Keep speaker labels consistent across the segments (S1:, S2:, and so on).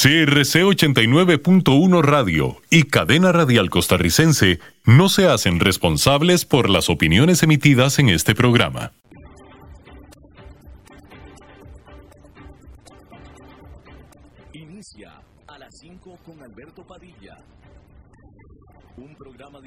S1: CRC 89.1 Radio y Cadena Radial Costarricense no se hacen responsables por las opiniones emitidas en este programa.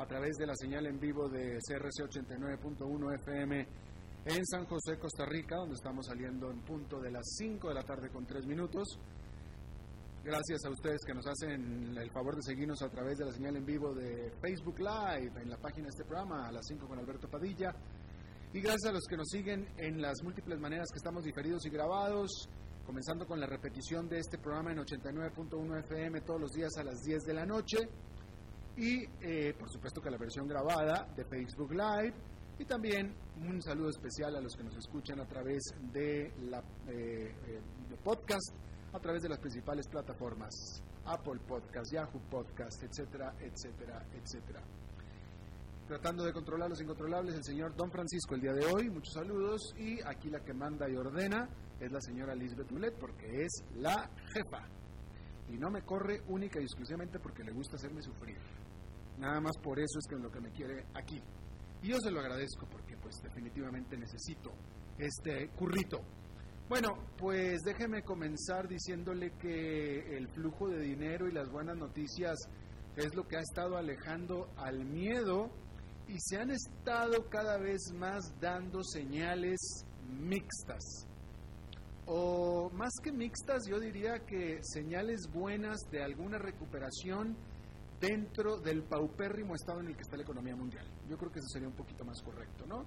S2: a través de la señal en vivo de CRC 89.1 FM en San José, Costa Rica, donde estamos saliendo en punto de las 5 de la tarde con 3 minutos. Gracias a ustedes que nos hacen el favor de seguirnos a través de la señal en vivo de Facebook Live, en la página de este programa, a las 5 con Alberto Padilla. Y gracias a los que nos siguen en las múltiples maneras que estamos diferidos y grabados, comenzando con la repetición de este programa en 89.1 FM todos los días a las 10 de la noche y eh, por supuesto que la versión grabada de Facebook Live y también un saludo especial a los que nos escuchan a través de la eh, eh, de podcast, a través de las principales plataformas, Apple Podcast, Yahoo Podcast, etcétera, etcétera, etcétera. Tratando de controlar los incontrolables, el señor Don Francisco el día de hoy, muchos saludos, y aquí la que manda y ordena es la señora Lisbeth Mulet, porque es la jefa. Y no me corre única y exclusivamente porque le gusta hacerme sufrir. Nada más por eso es que es lo que me quiere aquí. Y yo se lo agradezco porque pues definitivamente necesito este currito. Bueno, pues déjeme comenzar diciéndole que el flujo de dinero y las buenas noticias es lo que ha estado alejando al miedo y se han estado cada vez más dando señales mixtas. O más que mixtas, yo diría que señales buenas de alguna recuperación dentro del paupérrimo estado en el que está la economía mundial. Yo creo que eso sería un poquito más correcto, ¿no?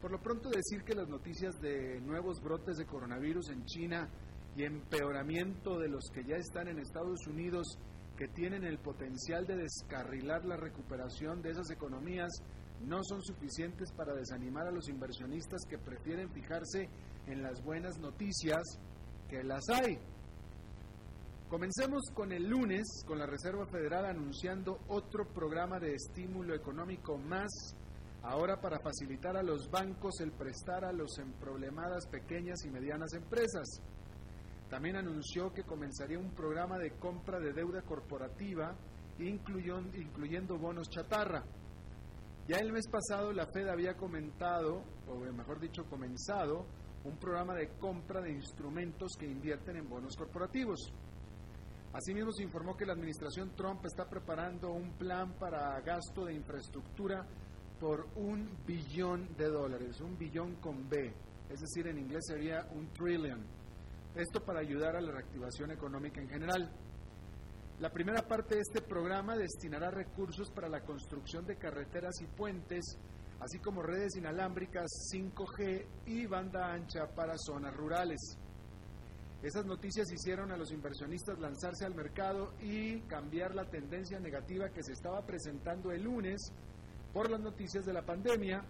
S2: Por lo pronto decir que las noticias de nuevos brotes de coronavirus en China y empeoramiento de los que ya están en Estados Unidos, que tienen el potencial de descarrilar la recuperación de esas economías, no son suficientes para desanimar a los inversionistas que prefieren fijarse en las buenas noticias que las hay. Comencemos con el lunes, con la Reserva Federal anunciando otro programa de estímulo económico más, ahora para facilitar a los bancos el prestar a los emproblemadas pequeñas y medianas empresas. También anunció que comenzaría un programa de compra de deuda corporativa, incluyendo, incluyendo bonos chatarra. Ya el mes pasado la Fed había comentado, o mejor dicho, comenzado, un programa de compra de instrumentos que invierten en bonos corporativos. Asimismo, se informó que la administración Trump está preparando un plan para gasto de infraestructura por un billón de dólares, un billón con B, es decir, en inglés sería un trillion. Esto para ayudar a la reactivación económica en general. La primera parte de este programa destinará recursos para la construcción de carreteras y puentes, así como redes inalámbricas 5G y banda ancha para zonas rurales. Esas noticias hicieron a los inversionistas lanzarse al mercado y cambiar la tendencia negativa que se estaba presentando el lunes por las noticias de la pandemia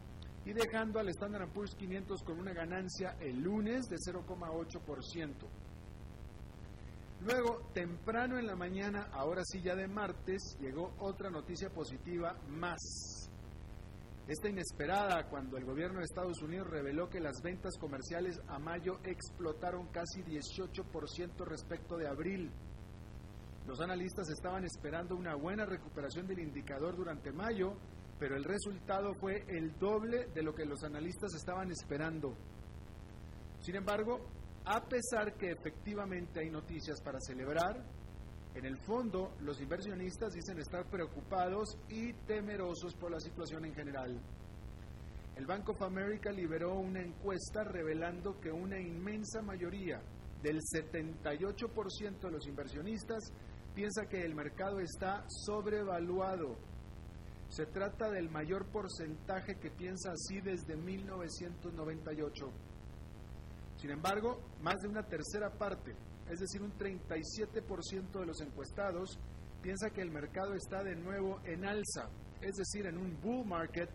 S2: y dejando al Standard Poor's 500 con una ganancia el lunes de 0,8%. Luego, temprano en la mañana, ahora sí ya de martes, llegó otra noticia positiva más esta inesperada cuando el gobierno de Estados Unidos reveló que las ventas comerciales a mayo explotaron casi 18% respecto de abril. Los analistas estaban esperando una buena recuperación del indicador durante mayo, pero el resultado fue el doble de lo que los analistas estaban esperando. Sin embargo, a pesar que efectivamente hay noticias para celebrar, en el fondo, los inversionistas dicen estar preocupados y temerosos por la situación en general. El Bank of America liberó una encuesta revelando que una inmensa mayoría del 78% de los inversionistas piensa que el mercado está sobrevaluado. Se trata del mayor porcentaje que piensa así desde 1998. Sin embargo, más de una tercera parte es decir, un 37% de los encuestados piensa que el mercado está de nuevo en alza, es decir, en un bull market,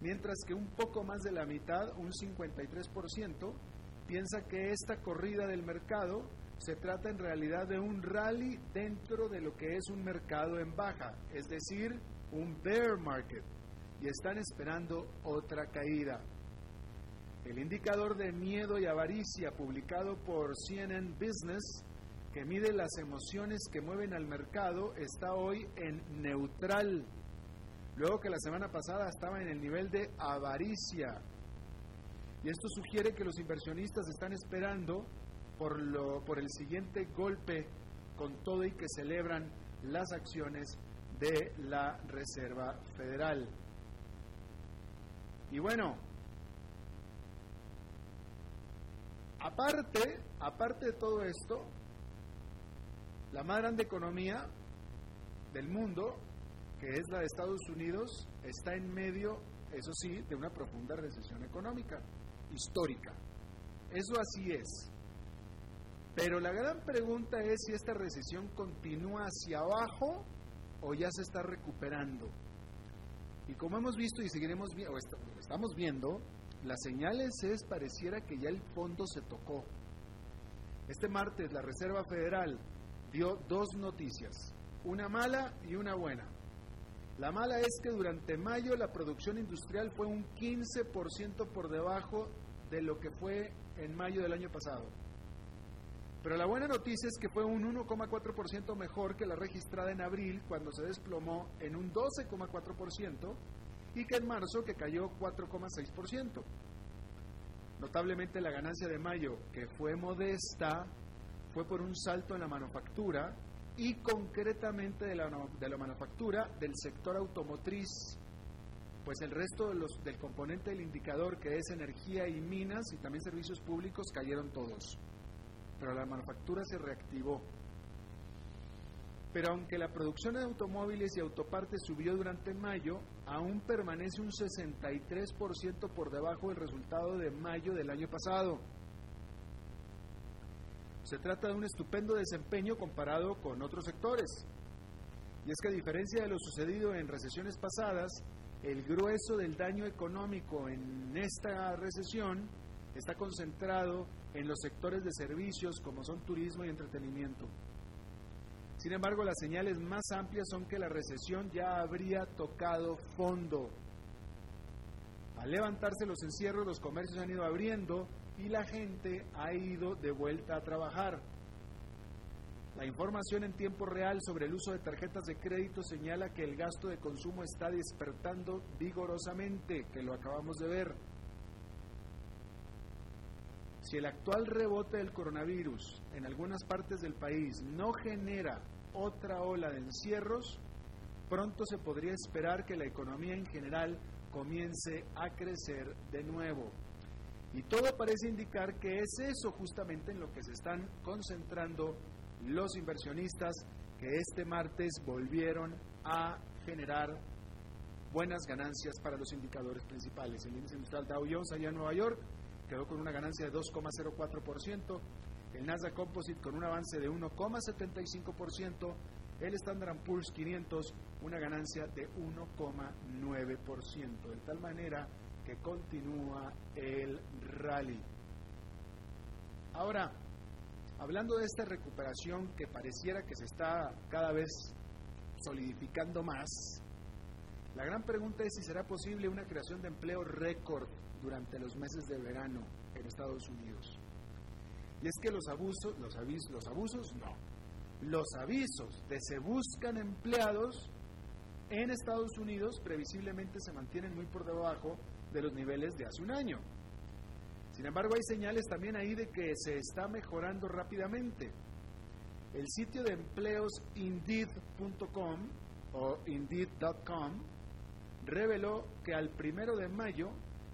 S2: mientras que un poco más de la mitad, un 53%, piensa que esta corrida del mercado se trata en realidad de un rally dentro de lo que es un mercado en baja, es decir, un bear market, y están esperando otra caída. El indicador de miedo y avaricia publicado por CNN Business, que mide las emociones que mueven al mercado, está hoy en neutral, luego que la semana pasada estaba en el nivel de avaricia. Y esto sugiere que los inversionistas están esperando por, lo, por el siguiente golpe con todo y que celebran las acciones de la Reserva Federal. Y bueno, aparte, aparte de todo esto, la más grande economía del mundo, que es la de Estados Unidos, está en medio, eso sí, de una profunda recesión económica, histórica. Eso así es. Pero la gran pregunta es si esta recesión continúa hacia abajo o ya se está recuperando. Y como hemos visto y seguiremos o estamos viendo, las señales es pareciera que ya el fondo se tocó. Este martes la Reserva Federal dio dos noticias, una mala y una buena. La mala es que durante mayo la producción industrial fue un 15% por debajo de lo que fue en mayo del año pasado. Pero la buena noticia es que fue un 1,4% mejor que la registrada en abril, cuando se desplomó en un 12,4%, y que en marzo, que cayó 4,6%. Notablemente la ganancia de mayo, que fue modesta, fue por un salto en la manufactura y concretamente de la, de la manufactura del sector automotriz, pues el resto de los, del componente del indicador, que es energía y minas y también servicios públicos, cayeron todos pero la manufactura se reactivó. Pero aunque la producción de automóviles y autopartes subió durante mayo, aún permanece un 63% por debajo del resultado de mayo del año pasado. Se trata de un estupendo desempeño comparado con otros sectores. Y es que a diferencia de lo sucedido en recesiones pasadas, el grueso del daño económico en esta recesión está concentrado en los sectores de servicios como son turismo y entretenimiento. Sin embargo, las señales más amplias son que la recesión ya habría tocado fondo. Al levantarse los encierros, los comercios han ido abriendo y la gente ha ido de vuelta a trabajar. La información en tiempo real sobre el uso de tarjetas de crédito señala que el gasto de consumo está despertando vigorosamente, que lo acabamos de ver. Si el actual rebote del coronavirus en algunas partes del país no genera otra ola de encierros, pronto se podría esperar que la economía en general comience a crecer de nuevo. Y todo parece indicar que es eso justamente en lo que se están concentrando los inversionistas que este martes volvieron a generar buenas ganancias para los indicadores principales. El índice industrial Dow Jones allá en Nueva York quedó con una ganancia de 2,04%, el Nasdaq Composite con un avance de 1,75%, el Standard Poor's 500 una ganancia de 1,9%, de tal manera que continúa el rally. Ahora, hablando de esta recuperación que pareciera que se está cada vez solidificando más, la gran pregunta es si será posible una creación de empleo récord durante los meses de verano en Estados Unidos. Y es que los abusos, los avisos, los abusos no. Los avisos de se buscan empleados en Estados Unidos previsiblemente se mantienen muy por debajo de los niveles de hace un año. Sin embargo, hay señales también ahí de que se está mejorando rápidamente. El sitio de empleos Indeed.com o Indeed.com reveló que al primero de mayo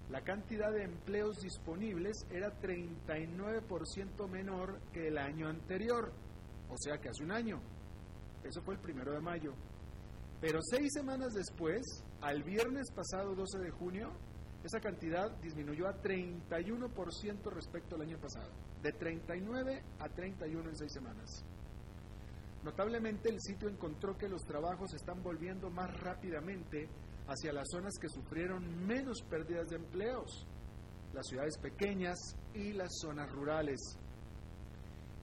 S2: la cantidad de empleos disponibles era 39% menor que el año anterior, o sea que hace un año. Eso fue el primero de mayo. Pero seis semanas después, al viernes pasado 12 de junio, esa cantidad disminuyó a 31% respecto al año pasado, de 39 a 31 en seis semanas. Notablemente el sitio encontró que los trabajos están volviendo más rápidamente hacia las zonas que sufrieron menos pérdidas de empleos, las ciudades pequeñas y las zonas rurales.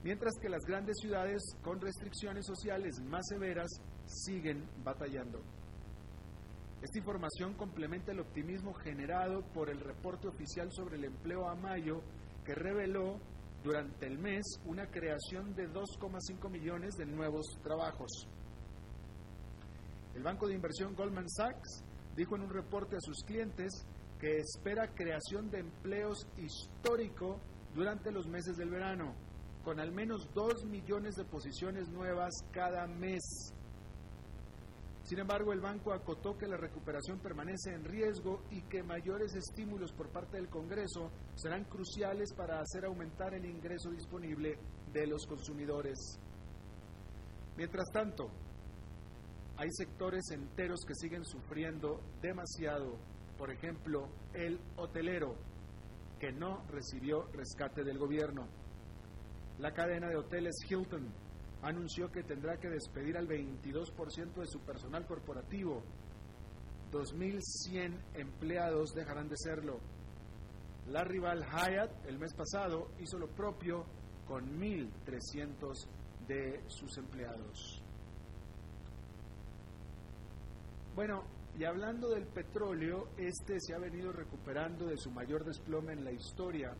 S2: Mientras que las grandes ciudades con restricciones sociales más severas siguen batallando. Esta información complementa el optimismo generado por el reporte oficial sobre el empleo a mayo que reveló durante el mes una creación de 2,5 millones de nuevos trabajos. El banco de inversión Goldman Sachs dijo en un reporte a sus clientes que espera creación de empleos histórico durante los meses del verano, con al menos 2 millones de posiciones nuevas cada mes. Sin embargo, el banco acotó que la recuperación permanece en riesgo y que mayores estímulos por parte del Congreso serán cruciales para hacer aumentar el ingreso disponible de los consumidores. Mientras tanto, hay sectores enteros que siguen sufriendo demasiado. Por ejemplo, el hotelero, que no recibió rescate del gobierno. La cadena de hoteles Hilton anunció que tendrá que despedir al 22% de su personal corporativo. 2.100 empleados dejarán de serlo. La rival Hyatt el mes pasado hizo lo propio con 1.300 de sus empleados. Bueno, y hablando del petróleo, este se ha venido recuperando de su mayor desplome en la historia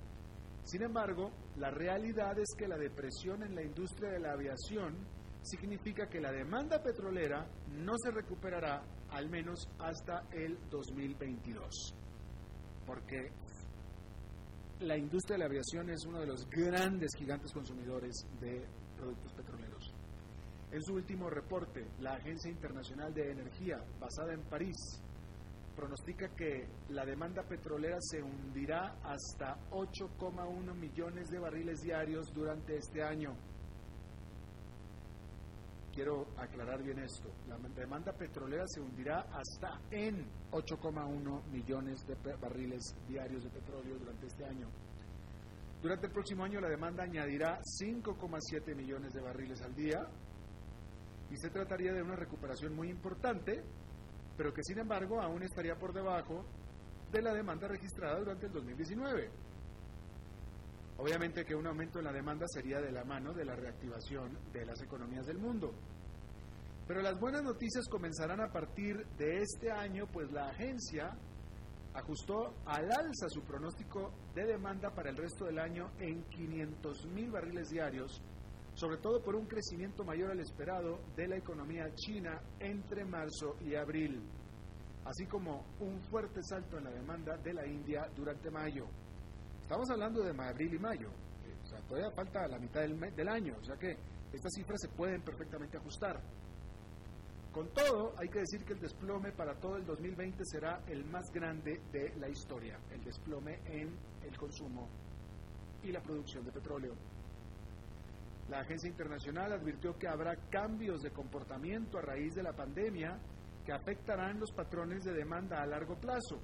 S2: sin embargo, la realidad es que la depresión en la industria de la aviación significa que la demanda petrolera no se recuperará al menos hasta el 2022. Porque la industria de la aviación es uno de los grandes gigantes consumidores de productos petroleros. En su último reporte, la Agencia Internacional de Energía, basada en París, pronostica que la demanda petrolera se hundirá hasta 8,1 millones de barriles diarios durante este año. Quiero aclarar bien esto. La demanda petrolera se hundirá hasta en 8,1 millones de barriles diarios de petróleo durante este año. Durante el próximo año la demanda añadirá 5,7 millones de barriles al día y se trataría de una recuperación muy importante pero que sin embargo aún estaría por debajo de la demanda registrada durante el 2019. Obviamente que un aumento en la demanda sería de la mano de la reactivación de las economías del mundo. Pero las buenas noticias comenzarán a partir de este año, pues la agencia ajustó al alza su pronóstico de demanda para el resto del año en 500 mil barriles diarios, sobre todo por un crecimiento mayor al esperado de la economía china entre marzo y abril, así como un fuerte salto en la demanda de la India durante mayo. Estamos hablando de abril y mayo, eh, o sea, todavía falta la mitad del, del año, o sea que estas cifras se pueden perfectamente ajustar. Con todo, hay que decir que el desplome para todo el 2020 será el más grande de la historia, el desplome en el consumo y la producción de petróleo. La agencia internacional advirtió que habrá cambios de comportamiento a raíz de la pandemia que afectarán los patrones de demanda a largo plazo.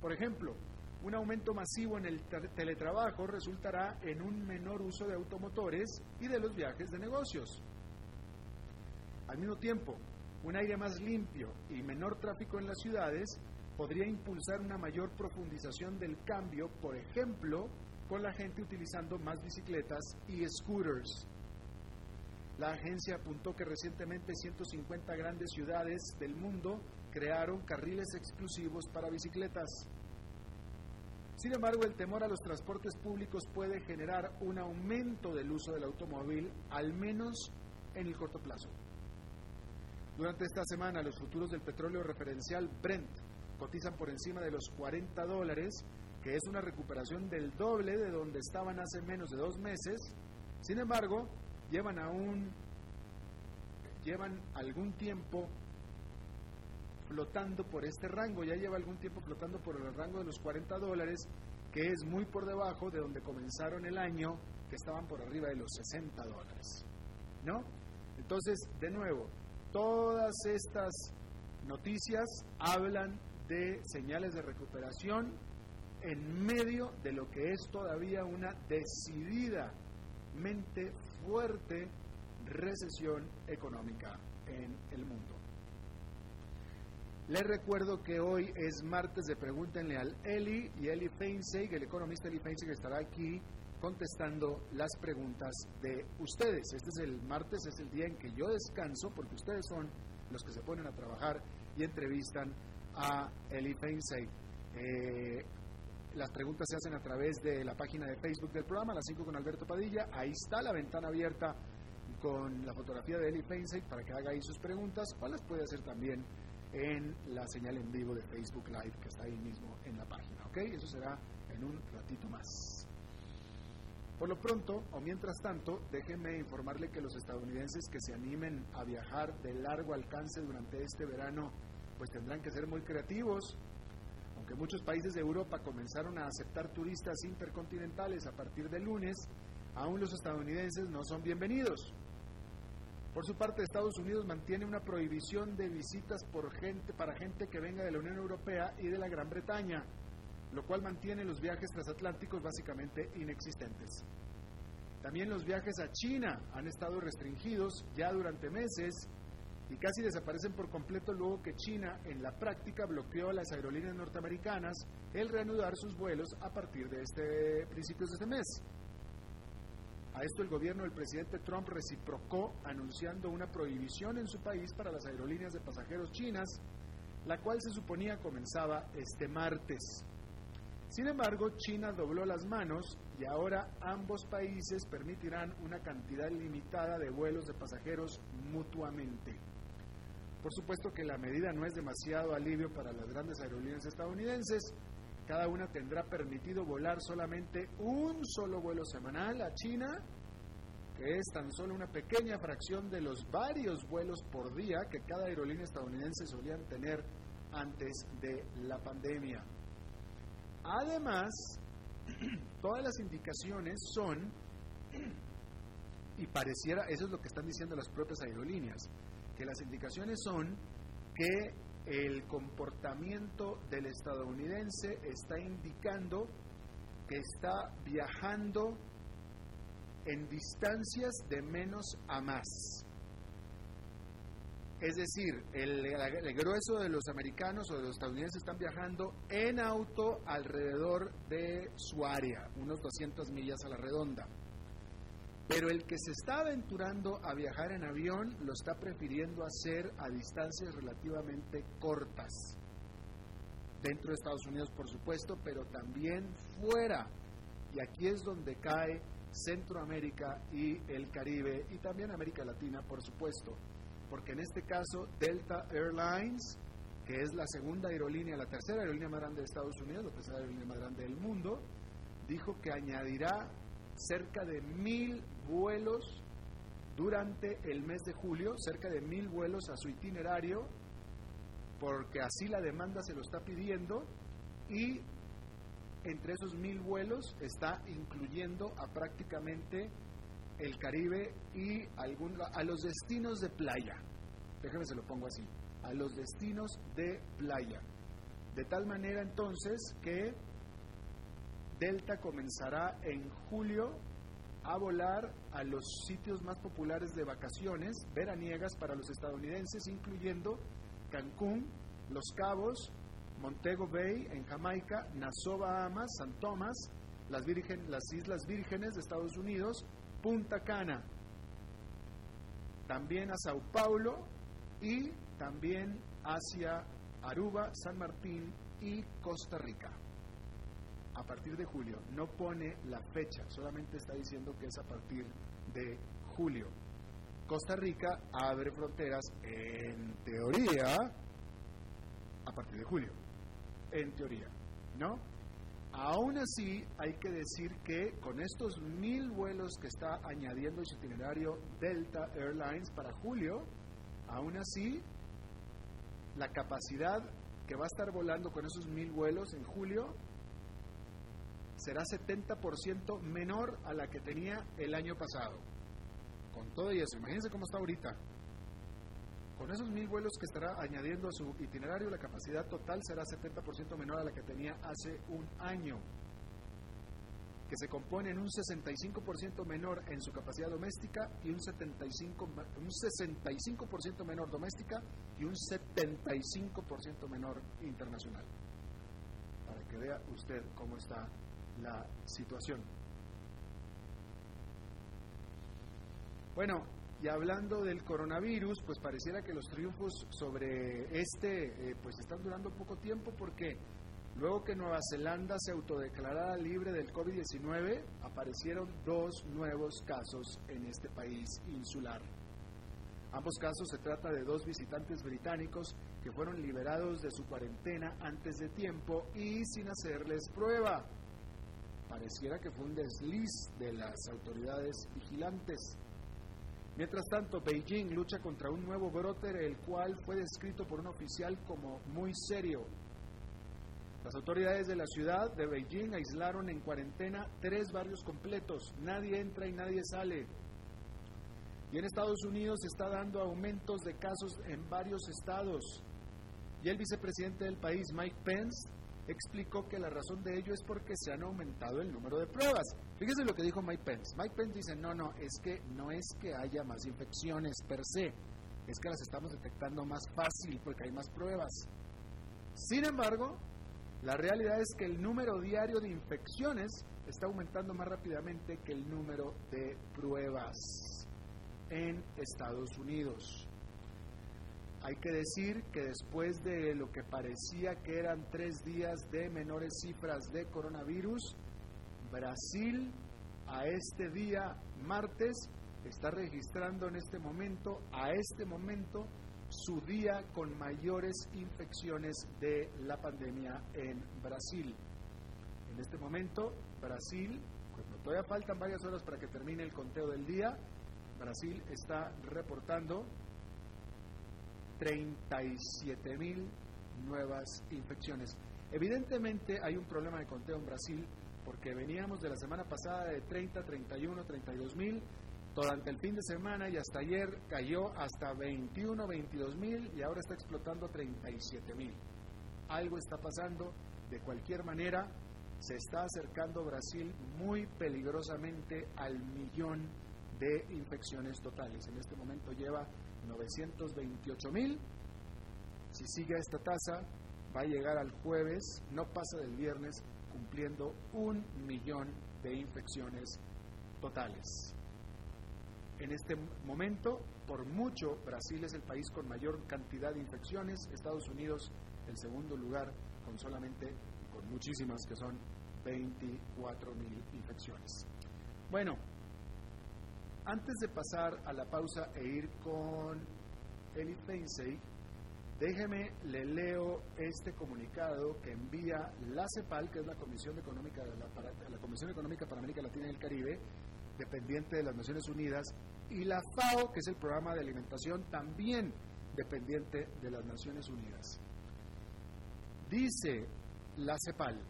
S2: Por ejemplo, un aumento masivo en el teletrabajo resultará en un menor uso de automotores y de los viajes de negocios. Al mismo tiempo, un aire más limpio y menor tráfico en las ciudades podría impulsar una mayor profundización del cambio, por ejemplo, con la gente utilizando más bicicletas y scooters. La agencia apuntó que recientemente 150 grandes ciudades del mundo crearon carriles exclusivos para bicicletas. Sin embargo, el temor a los transportes públicos puede generar un aumento del uso del automóvil, al menos en el corto plazo. Durante esta semana, los futuros del petróleo referencial Brent cotizan por encima de los 40 dólares que es una recuperación del doble de donde estaban hace menos de dos meses. Sin embargo, llevan aún, llevan algún tiempo flotando por este rango, ya lleva algún tiempo flotando por el rango de los 40 dólares, que es muy por debajo de donde comenzaron el año, que estaban por arriba de los 60 dólares. ¿No? Entonces, de nuevo, todas estas noticias hablan de señales de recuperación en medio de lo que es todavía una decididamente fuerte recesión económica en el mundo. Les recuerdo que hoy es martes de Pregúntenle al Eli y Eli Feinseig, el economista Eli Feinseig estará aquí contestando las preguntas de ustedes. Este es el martes, es el día en que yo descanso porque ustedes son los que se ponen a trabajar y entrevistan a Eli Feinseig. Eh, las preguntas se hacen a través de la página de Facebook del programa, las 5 con Alberto Padilla. Ahí está la ventana abierta con la fotografía de Eli Feinseig para que haga ahí sus preguntas o las puede hacer también en la señal en vivo de Facebook Live que está ahí mismo en la página. ¿Ok? Eso será en un ratito más. Por lo pronto, o mientras tanto, déjenme informarle que los estadounidenses que se animen a viajar de largo alcance durante este verano, pues tendrán que ser muy creativos. Aunque muchos países de Europa comenzaron a aceptar turistas intercontinentales a partir de lunes, aún los estadounidenses no son bienvenidos. Por su parte, Estados Unidos mantiene una prohibición de visitas por gente, para gente que venga de la Unión Europea y de la Gran Bretaña lo cual mantiene los viajes transatlánticos básicamente inexistentes. También los viajes a China han estado restringidos ya durante meses y casi desaparecen por completo luego que China en la práctica bloqueó a las aerolíneas norteamericanas el reanudar sus vuelos a partir de este principios de este mes. A esto el gobierno del presidente Trump reciprocó anunciando una prohibición en su país para las aerolíneas de pasajeros chinas, la cual se suponía comenzaba este martes. Sin embargo, China dobló las manos y ahora ambos países permitirán una cantidad limitada de vuelos de pasajeros mutuamente. Por supuesto que la medida no es demasiado alivio para las grandes aerolíneas estadounidenses. Cada una tendrá permitido volar solamente un solo vuelo semanal a China, que es tan solo una pequeña fracción de los varios vuelos por día que cada aerolínea estadounidense solían tener antes de la pandemia. Además, todas las indicaciones son, y pareciera, eso es lo que están diciendo las propias aerolíneas, que las indicaciones son que el comportamiento del estadounidense está indicando que está viajando en distancias de menos a más. Es decir, el, grueso de los americanos o de los estadounidenses están viajando en auto alrededor de su área, unos 200 millas a la redonda. Pero el que se está aventurando a viajar en avión lo está prefiriendo hacer a distancias relativamente cortas. Dentro de Estados Unidos, por supuesto, pero también fuera. Y aquí es donde cae Centroamérica y el Caribe y también América Latina, por supuesto porque en este caso Delta Airlines, que es la segunda aerolínea, la tercera aerolínea más grande de Estados Unidos, la tercera aerolínea más grande del mundo, dijo que añadirá cerca de mil vuelos durante el mes de julio, cerca de mil vuelos a su itinerario, porque así la demanda se lo está pidiendo y entre esos mil vuelos está incluyendo a prácticamente el Caribe y a los destinos de playa. Déjeme se lo pongo así, a los destinos de playa. De tal manera entonces que Delta comenzará en julio a volar a los sitios más populares de vacaciones veraniegas para los estadounidenses, incluyendo Cancún, Los Cabos, Montego Bay en Jamaica, Nassau, Bahamas, San Tomás, las, las Islas Vírgenes de Estados Unidos, Punta Cana, también a Sao Paulo y también hacia Aruba, San Martín y Costa Rica. A partir de julio, no pone la fecha, solamente está diciendo que es a partir de julio. Costa Rica abre fronteras en teoría a partir de julio, en teoría, ¿no? Aún así, hay que decir que con estos mil vuelos que está añadiendo su itinerario Delta Airlines para julio, aún así, la capacidad que va a estar volando con esos mil vuelos en julio será 70% menor a la que tenía el año pasado. Con todo y eso, imagínense cómo está ahorita. Con esos mil vuelos que estará añadiendo a su itinerario, la capacidad total será 70% menor a la que tenía hace un año. que se compone en un 65% menor en su capacidad doméstica y un, 75, un 65% menor doméstica y un 75% menor internacional. Para que vea usted cómo está la situación. Bueno, y hablando del coronavirus, pues pareciera que los triunfos sobre este eh, pues están durando poco tiempo porque luego que Nueva Zelanda se autodeclarara libre del COVID-19, aparecieron dos nuevos casos en este país insular. Ambos casos se trata de dos visitantes británicos que fueron liberados de su cuarentena antes de tiempo y sin hacerles prueba. Pareciera que fue un desliz de las autoridades vigilantes. Mientras tanto, Beijing lucha contra un nuevo brote, el cual fue descrito por un oficial como muy serio. Las autoridades de la ciudad de Beijing aislaron en cuarentena tres barrios completos. Nadie entra y nadie sale. Y en Estados Unidos se está dando aumentos de casos en varios estados. Y el vicepresidente del país, Mike Pence, explicó que la razón de ello es porque se han aumentado el número de pruebas. Fíjese lo que dijo Mike Pence. Mike Pence dice, no, no, es que no es que haya más infecciones per se, es que las estamos detectando más fácil porque hay más pruebas. Sin embargo, la realidad es que el número diario de infecciones está aumentando más rápidamente que el número de pruebas en Estados Unidos. Hay que decir que después de lo que parecía que eran tres días de menores cifras de coronavirus, Brasil a este día martes está registrando en este momento, a este momento, su día con mayores infecciones de la pandemia en Brasil. En este momento, Brasil, cuando todavía faltan varias horas para que termine el conteo del día, Brasil está reportando 37 mil nuevas infecciones. Evidentemente hay un problema de conteo en Brasil porque veníamos de la semana pasada de 30, 31, 32 mil, durante el fin de semana y hasta ayer cayó hasta 21, 22 mil y ahora está explotando 37 mil. Algo está pasando, de cualquier manera se está acercando Brasil muy peligrosamente al millón de infecciones totales. En este momento lleva 928 mil. Si sigue esta tasa, va a llegar al jueves, no pasa del viernes, cumpliendo un millón de infecciones totales. En este momento, por mucho, Brasil es el país con mayor cantidad de infecciones, Estados Unidos el segundo lugar con solamente, con muchísimas que son 24 mil infecciones. Bueno, antes de pasar a la pausa e ir con Eli Feinsey, déjeme, le leo este comunicado que envía la CEPAL, que es la Comisión Económica, la, para, la Comisión Económica para América Latina y el Caribe, dependiente de las Naciones Unidas, y la FAO, que es el programa de alimentación también dependiente de las Naciones Unidas. Dice la CEPAL,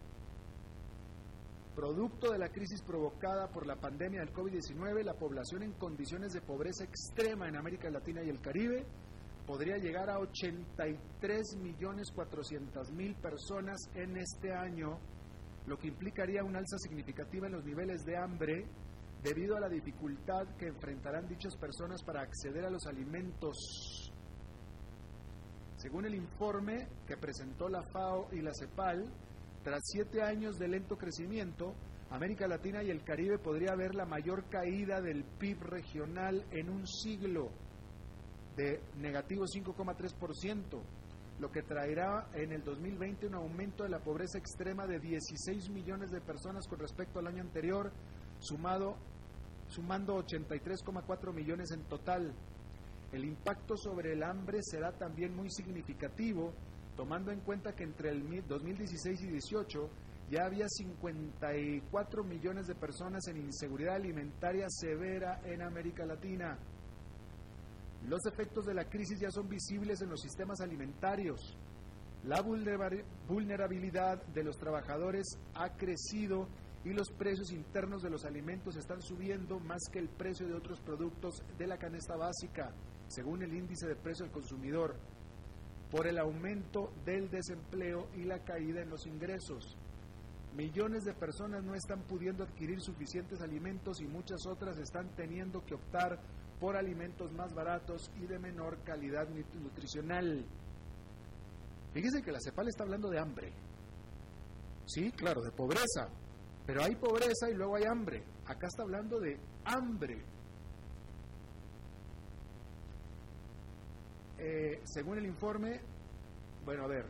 S2: Producto de la crisis provocada por la pandemia del COVID-19, la población en condiciones de pobreza extrema en América Latina y el Caribe podría llegar a 83 millones 400 mil personas en este año, lo que implicaría una alza significativa en los niveles de hambre debido a la dificultad que enfrentarán dichas personas para acceder a los alimentos. Según el informe que presentó la FAO y la CEPAL, tras siete años de lento crecimiento, América Latina y el Caribe podría ver la mayor caída del PIB regional en un siglo de negativo 5,3%, lo que traerá en el 2020 un aumento de la pobreza extrema de 16 millones de personas con respecto al año anterior, sumado, sumando 83,4 millones en total. El impacto sobre el hambre será también muy significativo, tomando en cuenta que entre el 2016 y 2018 ya había 54 millones de personas en inseguridad alimentaria severa en América Latina. Los efectos de la crisis ya son visibles en los sistemas alimentarios. La vulnerabilidad de los trabajadores ha crecido y los precios internos de los alimentos están subiendo más que el precio de otros productos de la canasta básica, según el índice de precio del consumidor por el aumento del desempleo y la caída en los ingresos. Millones de personas no están pudiendo adquirir suficientes alimentos y muchas otras están teniendo que optar por alimentos más baratos y de menor calidad nutricional. Fíjese que la CEPAL está hablando de hambre. Sí, claro, de pobreza. Pero hay pobreza y luego hay hambre. Acá está hablando de hambre. Eh, según el informe, bueno, a ver,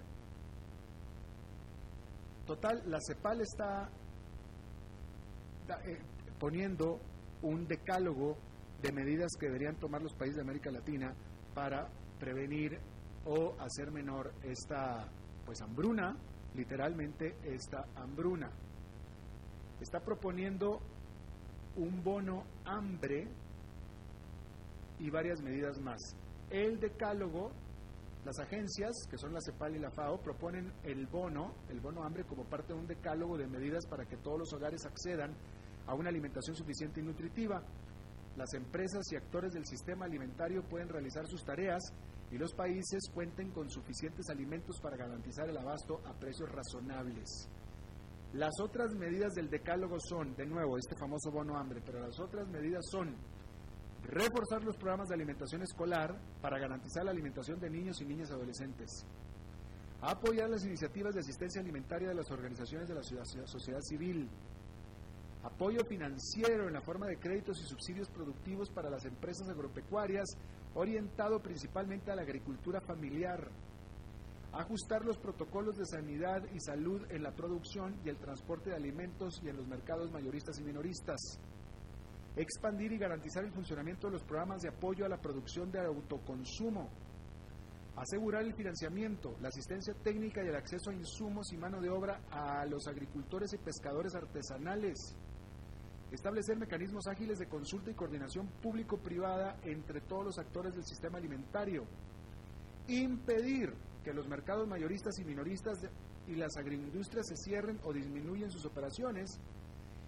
S2: total, la CEPAL está eh, poniendo un decálogo de medidas que deberían tomar los países de América Latina para prevenir o hacer menor esta pues hambruna, literalmente esta hambruna. Está proponiendo un bono hambre y varias medidas más. El decálogo, las agencias, que son la CEPAL y la FAO, proponen el bono, el bono hambre, como parte de un decálogo de medidas para que todos los hogares accedan a una alimentación suficiente y nutritiva. Las empresas y actores del sistema alimentario pueden realizar sus tareas y los países cuenten con suficientes alimentos para garantizar el abasto a precios razonables. Las otras medidas del decálogo son, de nuevo, este famoso bono hambre, pero las otras medidas son reforzar los programas de alimentación escolar para garantizar la alimentación de niños y niñas adolescentes, apoyar las iniciativas de asistencia alimentaria de las organizaciones de la sociedad civil, apoyo financiero en la forma de créditos y subsidios productivos para las empresas agropecuarias, orientado principalmente a la agricultura familiar, ajustar los protocolos de sanidad y salud en la producción y el transporte de alimentos y en los mercados mayoristas y minoristas, expandir y garantizar el funcionamiento de los programas de apoyo a la producción de autoconsumo, asegurar el financiamiento, la asistencia técnica y el acceso a insumos y mano de obra a los agricultores y pescadores artesanales, establecer mecanismos ágiles de consulta y coordinación público-privada entre todos los actores del sistema alimentario, impedir que los mercados mayoristas y minoristas y las agroindustrias se cierren o disminuyen sus operaciones,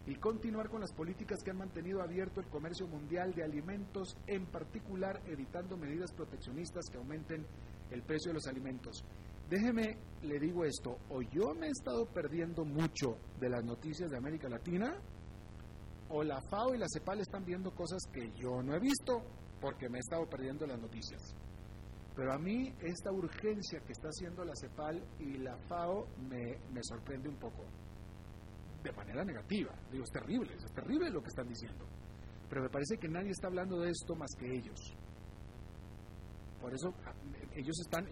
S2: y continuar con las políticas que han mantenido abierto el comercio mundial de alimentos, en particular evitando medidas proteccionistas que aumenten el precio de los alimentos. Déjeme, le digo esto, o yo me he estado perdiendo mucho de las noticias de América Latina, o la FAO y la CEPAL están viendo cosas que yo no he visto porque me he estado perdiendo las noticias. Pero a mí esta urgencia que está haciendo la CEPAL y la FAO me, me sorprende un poco de manera negativa. Digo, es terrible, es terrible lo que están diciendo. Pero me parece que nadie está hablando de esto más que ellos. Por eso ellos están,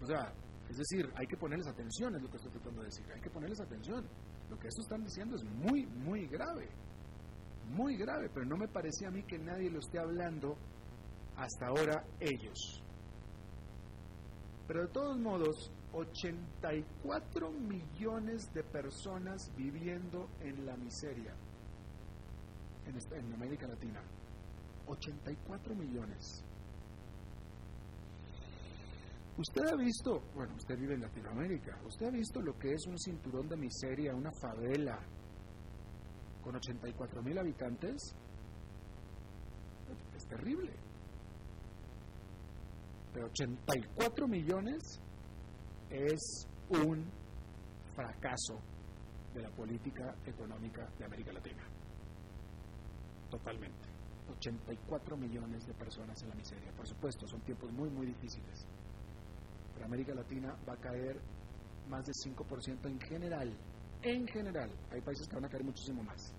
S2: o sea, es decir, hay que ponerles atención, es lo que estoy tratando de decir, hay que ponerles atención. Lo que estos están diciendo es muy, muy grave, muy grave, pero no me parece a mí que nadie lo esté hablando hasta ahora ellos. Pero de todos modos, 84 millones de personas viviendo en la miseria en, América Latina. 84 millones. Usted ha visto, bueno, usted vive en Latinoamérica, usted ha visto lo que es un cinturón de miseria, una favela con 84 mil habitantes. Es terrible. Pero 84 millones es un fracaso de la política económica de América Latina. Totalmente. 84 millones de personas en la miseria. Por supuesto, son tiempos muy, muy difíciles. Pero América Latina va a caer más de 5% en general. En general. Hay países que van a caer muchísimo más.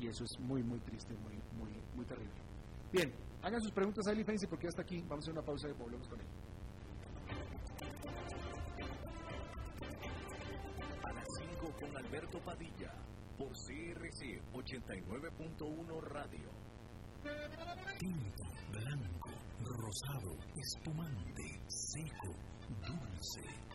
S2: Y eso es muy, muy triste, muy, muy, muy terrible. Bien, Hagan sus preguntas a Eli porque ya está aquí. Vamos a hacer una pausa y volvemos con él.
S3: A las 5 con Alberto Padilla por CRC 89.1 Radio.
S4: Tinto, blanco, rosado, espumante, seco, dulce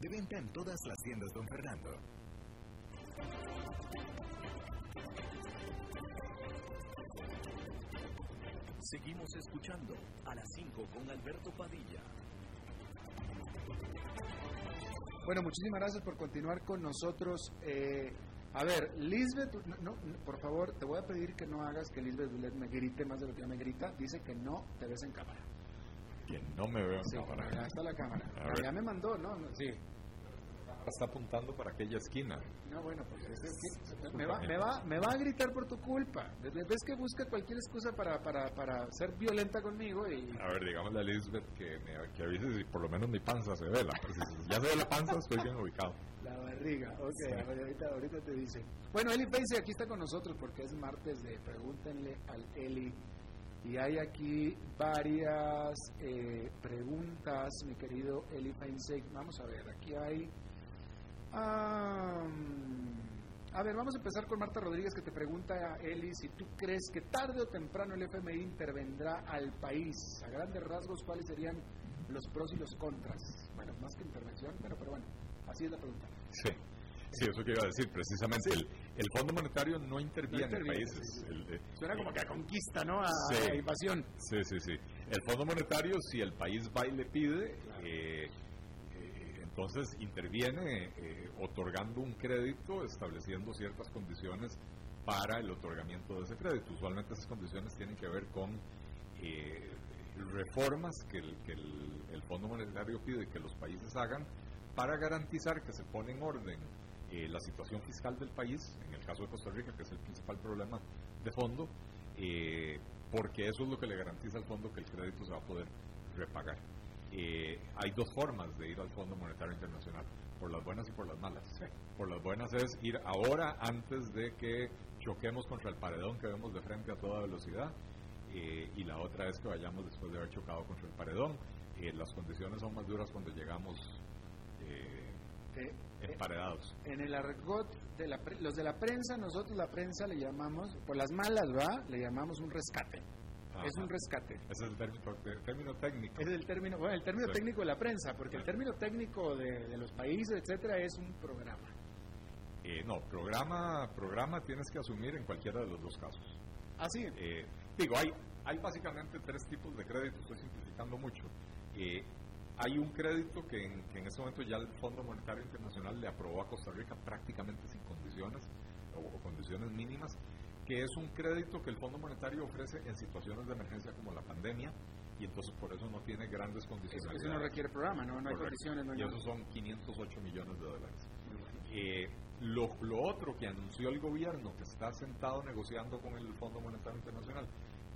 S3: De venta en todas las tiendas Don Fernando. Seguimos escuchando a las 5 con Alberto Padilla.
S2: Bueno, muchísimas gracias por continuar con nosotros. Eh, a ver, Lisbeth, no, por favor, te voy a pedir que no hagas que Lisbeth Bulet me grite más de lo que ya me grita. Dice que no te ves en cámara.
S5: Que no me veo en
S2: Sí,
S5: cámara.
S2: acá está la cámara. Ya me mandó, ¿no? Sí.
S5: Está apuntando para aquella esquina.
S2: No, bueno, pues es que me, va, me, va, me va a gritar por tu culpa. Ves que busca cualquier excusa para, para, para ser violenta conmigo y...
S5: A ver, digámosle a Lisbeth que, me, que avise si por lo menos mi panza se ve. La, si ya se ve la panza, estoy bien ubicado.
S2: La barriga, ok, ver, ahorita, ahorita te dice. Bueno, Eli Face aquí está con nosotros porque es martes de Pregúntenle al Eli. Y hay aquí varias eh, preguntas, mi querido Eli Feinseg. Vamos a ver, aquí hay... ah, a ver, vamos a empezar con Marta Rodríguez que te pregunta Eli si tú crees que tarde o temprano el FMI intervendrá al país. A grandes rasgos, ¿cuáles serían los pros y los contras? Bueno, más que intervención, pero, pero bueno, así es la pregunta.
S5: Sí. Sí, eso que iba a decir. Precisamente el Fondo Monetario no interviene,
S2: No interviene,
S5: en países. El-
S2: Suena como que a conquista, ¿no? A,
S5: Sí.
S2: a invasión.
S5: Sí, sí, sí. El Fondo Monetario, si el país va y le pide, eh, eh, entonces interviene eh, otorgando un crédito, estableciendo ciertas condiciones para el otorgamiento de ese crédito. Usualmente esas condiciones tienen que ver con eh, reformas que, el, que el Fondo Monetario pide que los países hagan para garantizar que se pone en orden eh, la situación fiscal del país, en el caso de Costa Rica, que es el principal problema de fondo, eh, porque eso es lo que le garantiza al fondo que el crédito se va a poder repagar. Eh, hay dos formas de ir al Fondo Monetario Internacional, por las buenas y por las malas. Por las buenas es ir ahora antes de que choquemos contra el paredón que vemos de frente a toda velocidad, eh, y la otra es que vayamos después de haber chocado contra el paredón. Eh, las condiciones son más duras cuando llegamos Eh, emparedados.
S2: en el argot de la pre- los de la prensa, nosotros la prensa le llamamos, por las malas, ¿va? Le llamamos un rescate.
S5: Ajá.
S2: Es un rescate.
S5: Ese es el término, el término técnico.
S2: Es el término, bueno, el término
S5: Sí.
S2: técnico de la prensa, porque el término técnico de, de los países, etcétera, es un programa.
S5: Eh, no, programa, programa tienes que asumir en cualquiera de los dos casos.
S2: Así,
S5: Eh, digo, hay, hay básicamente tres tipos de crédito, estoy simplificando mucho. Eh, hay un crédito que en, que en este momento ya el Fondo Monetario Internacional le aprobó a Costa Rica prácticamente sin condiciones o, o condiciones mínimas, que es un crédito que el Fondo Monetario ofrece en situaciones de emergencia como la pandemia y entonces por eso no tiene grandes condiciones.
S2: eso no requiere programa, ¿no? No hay condiciones, no hay
S5: y esos son 508 millones de dólares. Eh, lo, lo otro que anunció el gobierno, que está sentado negociando con el Fondo Monetario Internacional,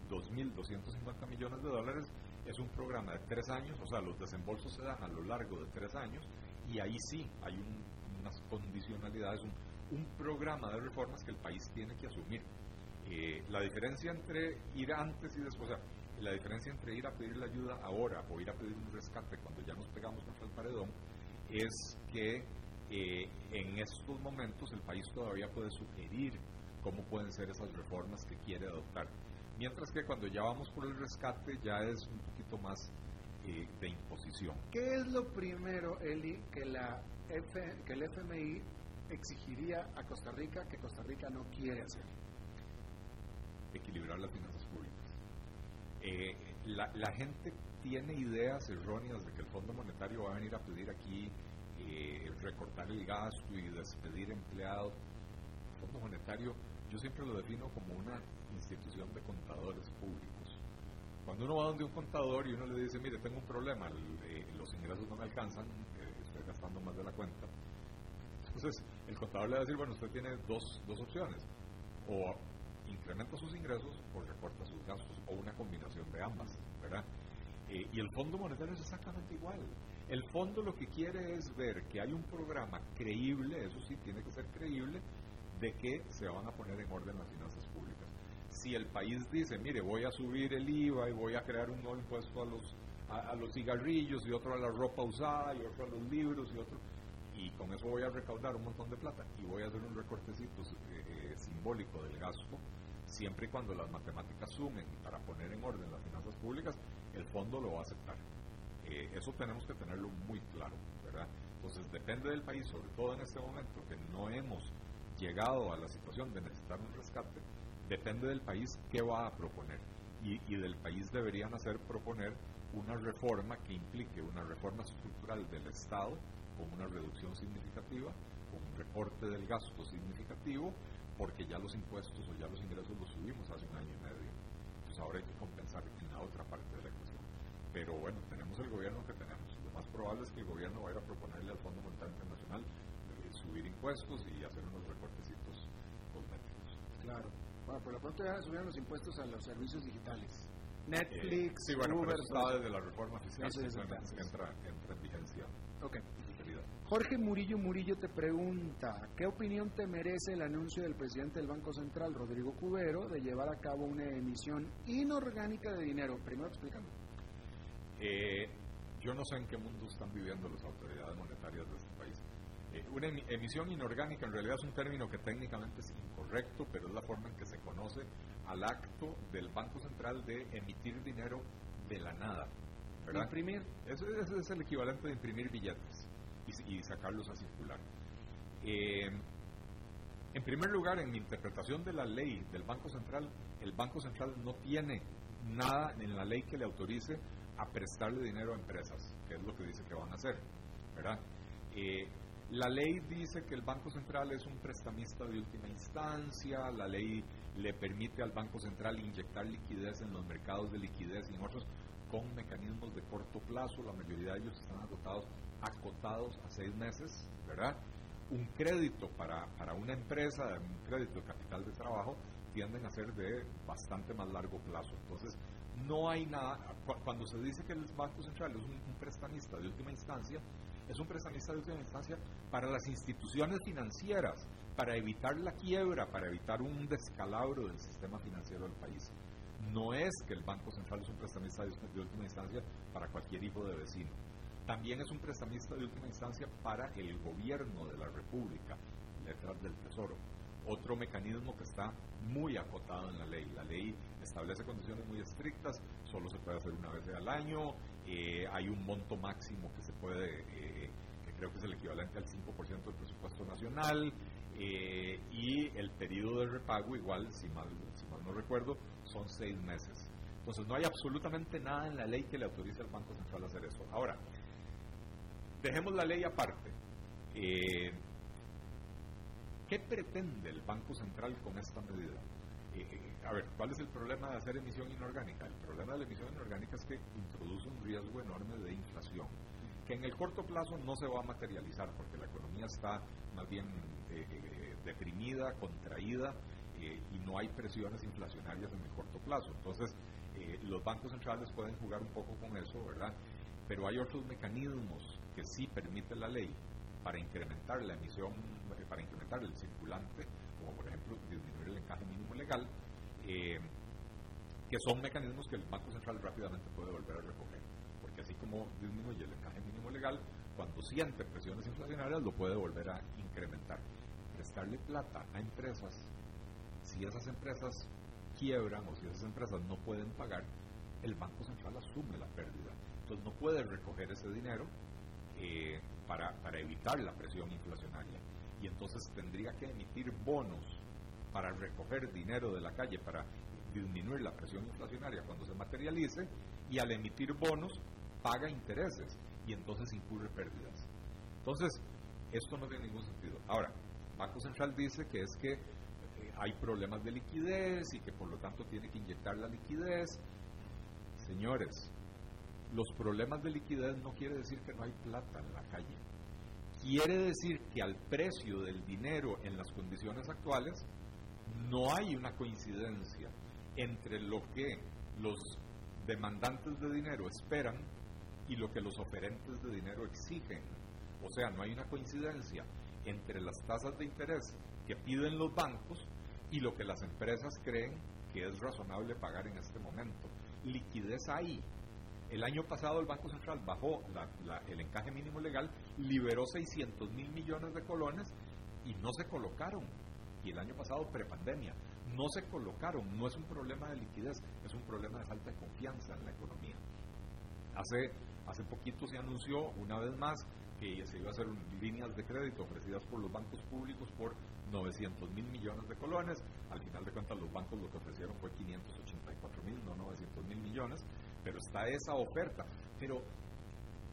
S5: 2.250 millones de dólares, es un programa de tres años, o sea, los desembolsos se dan a lo largo de tres años, y ahí sí hay un- unas condicionalidades, un, un programa de reformas que el país tiene que asumir. Eh, la diferencia entre ir antes y después, o sea, la diferencia entre ir a pedir la ayuda ahora o ir a pedir un rescate cuando ya nos pegamos contra el paredón, es que eh, en estos momentos el país todavía puede sugerir cómo pueden ser esas reformas que quiere adoptar. Mientras que cuando ya vamos por el rescate ya es un poquito más eh, de imposición.
S2: ¿Qué es lo primero, Eli, que, la F, que el FMI exigiría a Costa Rica que Costa Rica no quiere hacer?
S5: equilibrar las finanzas públicas. Eh, la, la gente tiene ideas erróneas de que el Fondo Monetario va a venir a pedir aquí eh, recortar el gasto y despedir empleados. Fondo Monetario yo siempre lo defino como una institución de contadores públicos. Cuando uno va donde un contador y uno le dice, mire, tengo un problema, los ingresos no me alcanzan, eh, estoy gastando más de la cuenta, entonces el contador le va a decir, bueno, usted tiene dos, dos opciones, o incrementa sus ingresos o recorta sus gastos, o una combinación de ambas, ¿verdad? Eh, y el Fondo Monetario es exactamente igual. El fondo lo que quiere es ver que hay un programa creíble, eso sí, tiene que ser creíble, de que se van a poner en orden las finanzas públicas. Si el país dice, mire, voy a subir el IVA y voy a crear un nuevo impuesto a los, a, los cigarrillos y otro a la ropa usada y otro a los libros y otro, y con eso voy a recaudar un montón de plata y voy a hacer un recortecito eh, eh, simbólico del gasto, siempre y cuando las matemáticas sumen para poner en orden las finanzas públicas, el fondo lo va a aceptar. Eh, eso tenemos que tenerlo muy claro, ¿verdad? Entonces depende del país, sobre todo en este momento, que no hemos llegado a la situación de necesitar un rescate, depende del país qué va a proponer. Y, del país deberían hacer proponer una reforma que implique una reforma estructural del Estado con una reducción significativa, con un recorte del gasto significativo, porque ya los impuestos o ya los ingresos los subimos hace un año y medio. Entonces ahora hay que compensar en la otra parte de la ecuación. Pero bueno, tenemos el gobierno que tenemos. Lo más probable es que el gobierno vaya a proponerle al Fondo Monetario Internacional eh, subir impuestos y hacer unos
S2: Claro. Bueno, por lo pronto ya subieron los impuestos a los servicios digitales. Netflix,
S5: eh, sí, bueno, Uber, pero desde la reforma fiscal entra, entra en vigencia.
S2: Ok. Jorge Murillo Murillo te pregunta, ¿qué opinión te merece el anuncio del presidente del Banco Central, Rodrigo Cubero, de llevar a cabo una emisión inorgánica de dinero? Primero explícame.
S5: Eh, yo no sé en qué mundo están viviendo las autoridades monetarias de una emisión inorgánica en realidad es un término que técnicamente es incorrecto, pero es la forma en que se conoce al acto del Banco Central de emitir dinero de la nada.
S2: ¿verdad? Imprimir.
S5: Eso, es el equivalente de imprimir billetes y, sacarlos a circular. Eh, en primer lugar, en mi interpretación de la ley del Banco Central, el Banco Central no tiene nada en la ley que le autorice a prestarle dinero a empresas, que es lo que dice que van a hacer, ¿verdad? Eh, la ley dice que el Banco Central es un prestamista de última instancia, la ley le permite al Banco Central inyectar liquidez en los mercados de liquidez y en otros con mecanismos de corto plazo, la mayoría de ellos están agotados, acotados a seis meses, ¿verdad? Un crédito para, para una empresa, un crédito de capital de trabajo, tienden a ser de bastante más largo plazo. Entonces, no hay nada, cuando se dice que el Banco Central es un prestamista de última instancia, es un prestamista de última instancia para las instituciones financieras, para evitar la quiebra, para evitar un descalabro del sistema financiero del país. No es que el Banco Central es un prestamista de última instancia para cualquier hijo de vecino. También es un prestamista de última instancia para el gobierno de la República, letras del Tesoro. Otro mecanismo que está muy acotado en la ley. La ley establece condiciones muy estrictas, solo se puede hacer una vez al año, eh, hay un monto máximo que se puede, eh, que creo que es el equivalente al 5% del presupuesto nacional, eh, y el periodo de repago, igual, si mal, si mal no recuerdo, son seis meses. Entonces, no hay absolutamente nada en la ley que le autorice al Banco Central a hacer eso. Ahora, dejemos la ley aparte. ¿Qué pretende el Banco Central con esta medida? a ver, ¿cuál es el problema de hacer emisión inorgánica? El problema de la emisión inorgánica es que introduce un riesgo enorme de inflación, que en el corto plazo no se va a materializar porque la economía está más bien eh, eh, deprimida, contraída eh, y no hay presiones inflacionarias en el corto plazo. Entonces, los bancos centrales pueden jugar un poco con eso, ¿verdad? Pero hay otros mecanismos que sí permite la ley para incrementar la emisión, para incrementar el circulante, como por ejemplo disminuir el encaje mínimo legal, eh, que son mecanismos que el Banco Central rápidamente puede volver a recoger, porque así como disminuye el encaje mínimo legal, cuando siente presiones inflacionarias lo puede volver a incrementar. Prestarle plata a empresas, si esas empresas quiebran o si esas empresas no pueden pagar, el Banco Central asume la pérdida. Entonces no puede recoger ese dinero eh, para, para evitar la presión inflacionaria. Y entonces tendría que emitir bonos para recoger dinero de la calle para disminuir la presión inflacionaria cuando se materialice y al emitir bonos paga intereses y entonces incurre pérdidas. Entonces, esto no tiene ningún sentido. Ahora, Banco Central dice que es que eh, hay problemas de liquidez y que por lo tanto tiene que inyectar la liquidez. Señores, los problemas de liquidez no quiere decir que no hay plata en la calle. Quiere decir que al precio del dinero en las condiciones actuales no hay una coincidencia entre lo que los demandantes de dinero esperan y lo que los oferentes de dinero exigen. O sea, no hay una coincidencia entre las tasas de interés que piden los bancos y lo que las empresas creen que es razonable pagar en este momento. Liquidez hay. El año pasado el Banco Central bajó el encaje mínimo legal, liberó 600 mil millones de colones y no se colocaron. Y el año pasado, prepandemia, no se colocaron. No es un problema de liquidez, es un problema de falta de confianza en la economía. Hace, hace poquito se anunció una vez más que se iba a hacer líneas de crédito ofrecidas por los bancos públicos por 900 mil millones de colones. Al final de cuentas, los bancos lo que ofrecieron fue 584 mil, no 900 mil millones, pero está esa oferta. Pero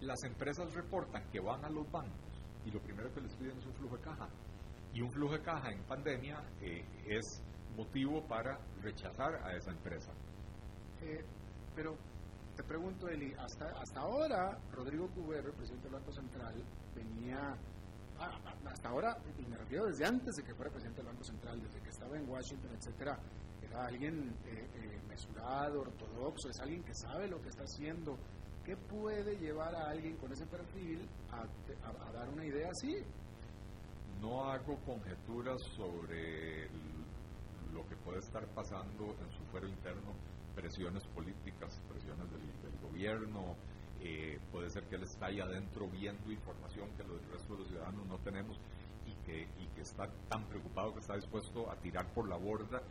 S5: las empresas reportan que van a los bancos y lo primero que les piden es un flujo de caja. Y un flujo de caja en pandemia eh, es motivo para rechazar a esa empresa.
S2: Eh, pero te pregunto, Eli, hasta, hasta ahora Rodrigo Cubero, presidente del Banco Central, venía, ah, hasta ahora, y me refiero desde antes de que fuera presidente del Banco Central, desde que estaba en Washington, etcétera, era alguien eh, eh, mesurado, ortodoxo, es alguien que sabe lo que está haciendo. ¿Qué puede llevar a alguien con ese perfil a, dar una idea así?
S5: No hago conjeturas sobre lo que puede estar pasando en su fuero interno, presiones políticas, presiones del, gobierno, eh, puede ser que él está ahí adentro viendo información que los resto de los ciudadanos no tenemos y que está tan preocupado que está dispuesto a tirar por la borda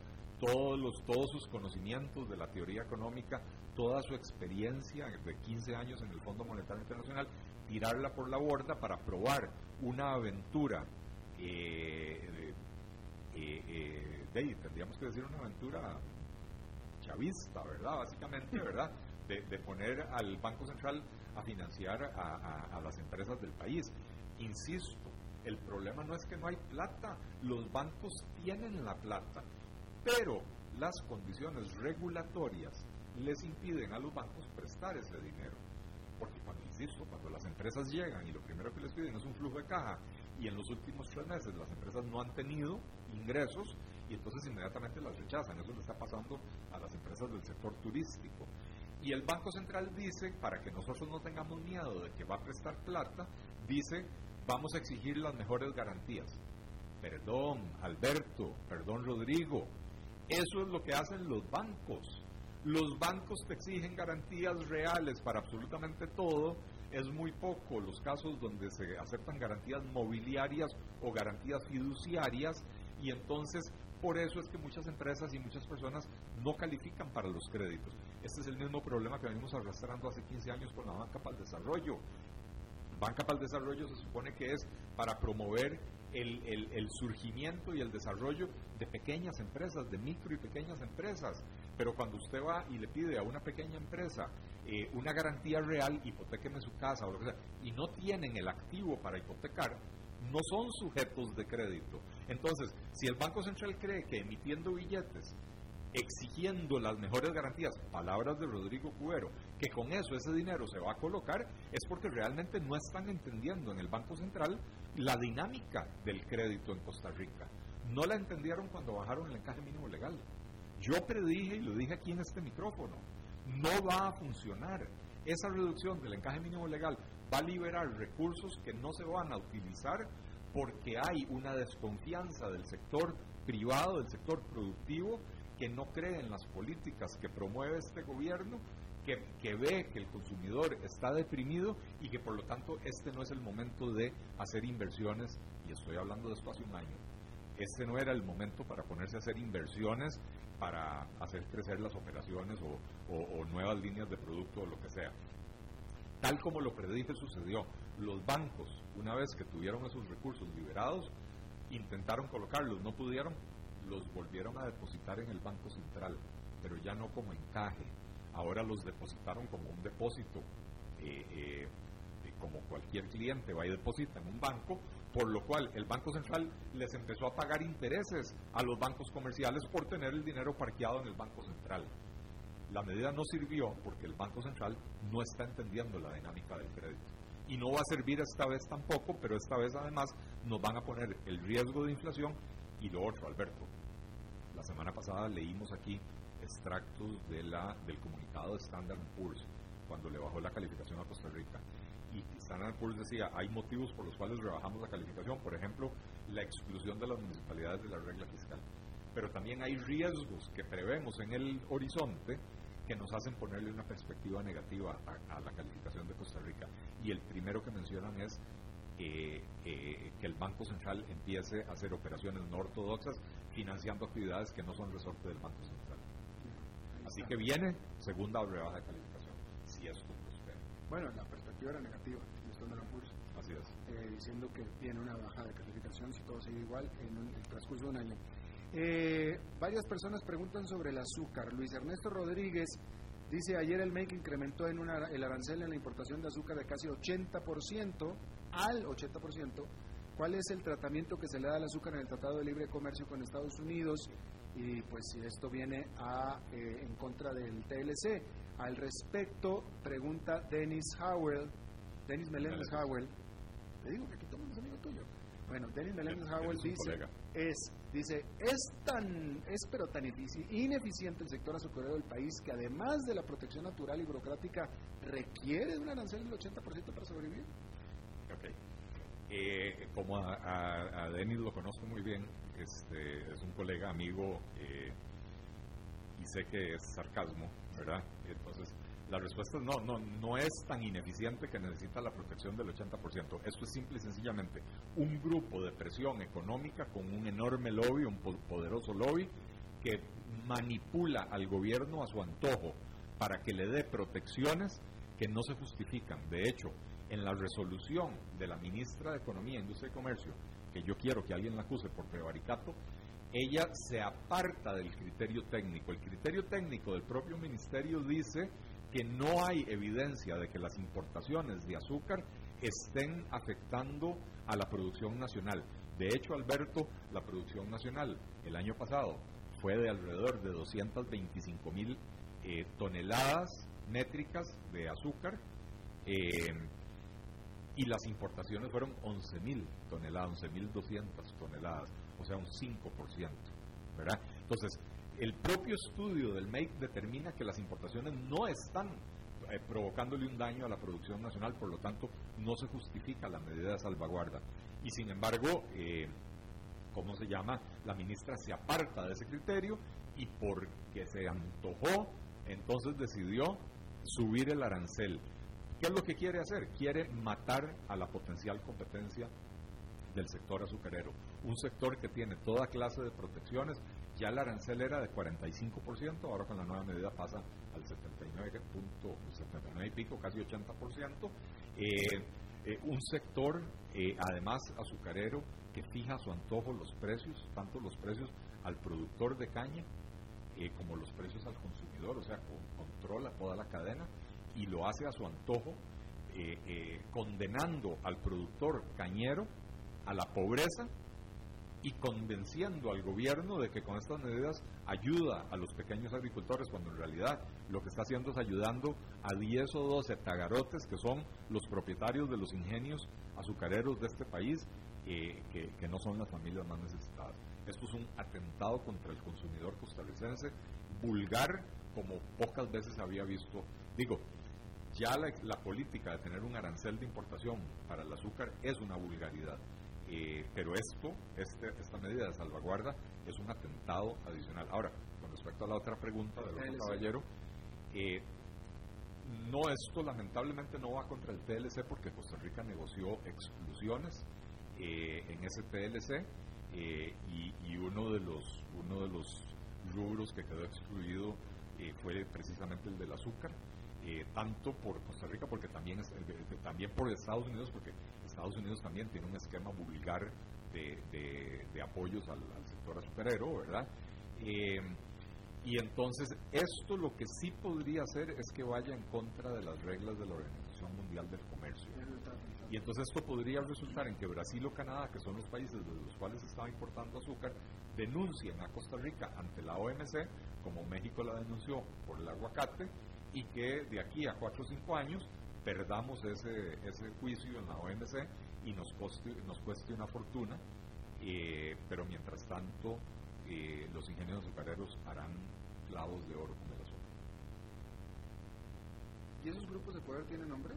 S5: todos, los, todos sus conocimientos de la teoría económica, toda su experiencia de 15 años en el Fondo Monetario Internacional, tirarla por la borda para probar una aventura eh, eh, eh, tendríamos que decir una aventura chavista, ¿verdad? Básicamente, ¿verdad? De, poner al Banco Central a financiar a, las empresas del país. Insisto, el problema no es que no hay plata, los bancos tienen la plata, pero las condiciones regulatorias les impiden a los bancos prestar ese dinero. Porque cuando, insisto, cuando las empresas llegan y lo primero que les piden es un flujo de caja y en los últimos tres meses las empresas no han tenido ingresos y entonces inmediatamente las rechazan. Eso le está pasando a las empresas del sector turístico. Y el Banco Central dice, para que nosotros no tengamos miedo de que va a prestar plata, dice, vamos a exigir las mejores garantías. Perdón, Alberto, perdón, Rodrigo. Eso es lo que hacen los bancos. Los bancos te exigen garantías reales para absolutamente todo es muy poco los casos donde se aceptan garantías mobiliarias o garantías fiduciarias y entonces por eso es que muchas empresas y muchas personas no califican para los créditos. Este es el mismo problema que venimos arrastrando hace 15 años con la banca para el desarrollo. Banca para el desarrollo se supone que es para promover el, el, surgimiento y el desarrollo de pequeñas empresas, de micro y pequeñas empresas. Pero cuando usted va y le pide a una pequeña empresa eh, una garantía real, hipotéqueme su casa o lo que sea, y no tienen el activo para hipotecar, no son sujetos de crédito. Entonces, si el Banco Central cree que emitiendo billetes, exigiendo las mejores garantías, palabras de Rodrigo Cubero, que con eso ese dinero se va a colocar, es porque realmente no están entendiendo en el Banco Central la dinámica del crédito en Costa Rica. No la entendieron cuando bajaron el encaje mínimo legal. Yo predije, y lo dije aquí en este micrófono, no va a funcionar. Esa reducción del encaje mínimo legal va a liberar recursos que no se van a utilizar porque hay una desconfianza del sector privado, del sector productivo, que no cree en las políticas que promueve este gobierno, que, que, ve que el consumidor está deprimido y que por lo tanto este no es el momento de hacer inversiones, y estoy hablando de esto hace un año, este no era el momento para ponerse a hacer inversiones para hacer crecer las operaciones o, nuevas líneas de producto o lo que sea. Tal como lo predije sucedió, los bancos, una vez que tuvieron esos recursos liberados, intentaron colocarlos, no pudieron, los volvieron a depositar en el Banco Central, pero ya no como encaje. Ahora los depositaron como un depósito, eh, eh, como cualquier cliente va y deposita en un banco, por lo cual el Banco Central les empezó a pagar intereses a los bancos comerciales por tener el dinero parqueado en el Banco Central. La medida no sirvió porque el Banco Central no está entendiendo la dinámica del crédito. Y no va a servir esta vez tampoco, pero esta vez además nos van a poner el riesgo de inflación y lo otro, Alberto. La semana pasada leímos aquí extractos de la, del comunicado de Standard Poor's cuando le bajó la calificación a Costa Rica. Y Standard Poor's decía, hay motivos por los cuales rebajamos la calificación, por ejemplo, la exclusión de las municipalidades de la regla fiscal. Pero también hay riesgos que prevemos en el horizonte que nos hacen ponerle una perspectiva negativa a, la calificación de Costa Rica. Y el primero que mencionan es eh, eh, que el Banco Central empiece a hacer operaciones no ortodoxas financiando actividades que no son resorte del Banco Central. Así que viene segunda rebaja de calificación, si esto prospera.
S2: Bueno, la perspectiva era negativa,
S5: Así es.
S2: Eh, diciendo que viene una baja de calificación si todo sigue igual en el transcurso de un año. Eh, varias personas preguntan sobre el azúcar. Luis Ernesto Rodríguez dice, ayer el MEC incrementó en una, el arancel en la importación de azúcar de casi 80% al 80%. ¿Cuál es el tratamiento que se le da al azúcar en el Tratado de Libre Comercio con Estados Unidos? Y pues si esto viene a, eh, en contra del TLC. Al respecto, pregunta Dennis Howell, Dennis Meléndez Howell, le digo que aquí todos es amigo tuyo. Bueno, Dennis Meléndez Howell dice, es Dice, es tan, es pero tan ineficiente el sector azucarero del país que además de la protección natural y burocrática requiere de un arancel del 80% para sobrevivir.
S5: Ok. Eh, como a, Denis lo conozco muy bien, este, es un colega, amigo, eh, y sé que es sarcasmo, ¿verdad? Entonces, la respuesta es no, no, no es tan ineficiente que necesita la protección del 80%. Esto es simple y sencillamente un grupo de presión económica con un enorme lobby, un poderoso lobby, que manipula al gobierno a su antojo para que le dé protecciones que no se justifican. De hecho, en la resolución de la ministra de Economía, Industria y Comercio, que yo quiero que alguien la acuse por prevaricato, ella se aparta del criterio técnico. El criterio técnico del propio ministerio dice que no hay evidencia de que las importaciones de azúcar estén afectando a la producción nacional. De hecho, Alberto, la producción nacional el año pasado fue de alrededor de 225 mil eh, toneladas métricas de azúcar eh, y las importaciones fueron 11 mil toneladas, 11 mil 200 toneladas, o sea, un 5%. ¿verdad? Entonces, el propio estudio del MEIC determina que las importaciones no están eh, provocándole un daño a la producción nacional, por lo tanto no se justifica la medida de salvaguarda. Y sin embargo, eh, ¿cómo se llama? La ministra se aparta de ese criterio y porque se antojó, entonces decidió subir el arancel. ¿Qué es lo que quiere hacer? Quiere matar a la potencial competencia del sector azucarero, un sector que tiene toda clase de protecciones, ya el arancel era de 45%, ahora con la nueva medida pasa al 79, 79 y pico, casi 80%. Eh, eh, un sector, eh, además, azucarero, que fija a su antojo los precios, tanto los precios al productor de caña como los precios al consumidor, o sea, controla toda la cadena y lo hace a su antojo, condenando al productor cañero a la pobreza y convenciendo al gobierno de que con estas medidas ayuda a los pequeños agricultores, cuando en realidad lo que está haciendo es ayudando a 10 o 12 tagarotes que son los propietarios de los ingenios azucareros de este país, eh, que, no son las familias más necesitadas. Esto es un atentado contra el consumidor costarricense, vulgar como pocas veces había visto. Digo, ya la, la política de tener un arancel de importación para el azúcar es una vulgaridad eh, pero esto, este, esta medida de salvaguarda, es un atentado adicional. Ahora, con respecto a la otra pregunta del otro caballero, eh, no, esto lamentablemente no va contra el TLC porque Costa Rica negoció exclusiones eh, en ese TLC y, uno de los uno de los rubros que quedó excluido fue precisamente el del azúcar. tanto por Costa Rica porque también también por Estados Unidos porque Estados Unidos también tiene un esquema vulgar de, apoyos al, sector azucarero, ¿verdad? Eh, y entonces esto lo que sí podría hacer es que vaya en contra de las reglas de la organización Mundial del Comercio. Y entonces esto podría resultar en que Brasil o Canadá, que son los países de los cuales estaba importando azúcar, denuncien a Costa Rica ante la OMC, como México la denunció por el aguacate, y que de aquí a 4 o 5 años perdamos ese, ese juicio en la OMC y nos, cueste una fortuna, eh, pero mientras tanto eh, los ingenieros azucareros harán clavos de oro.
S2: ¿Y esos grupos de poder tienen nombre?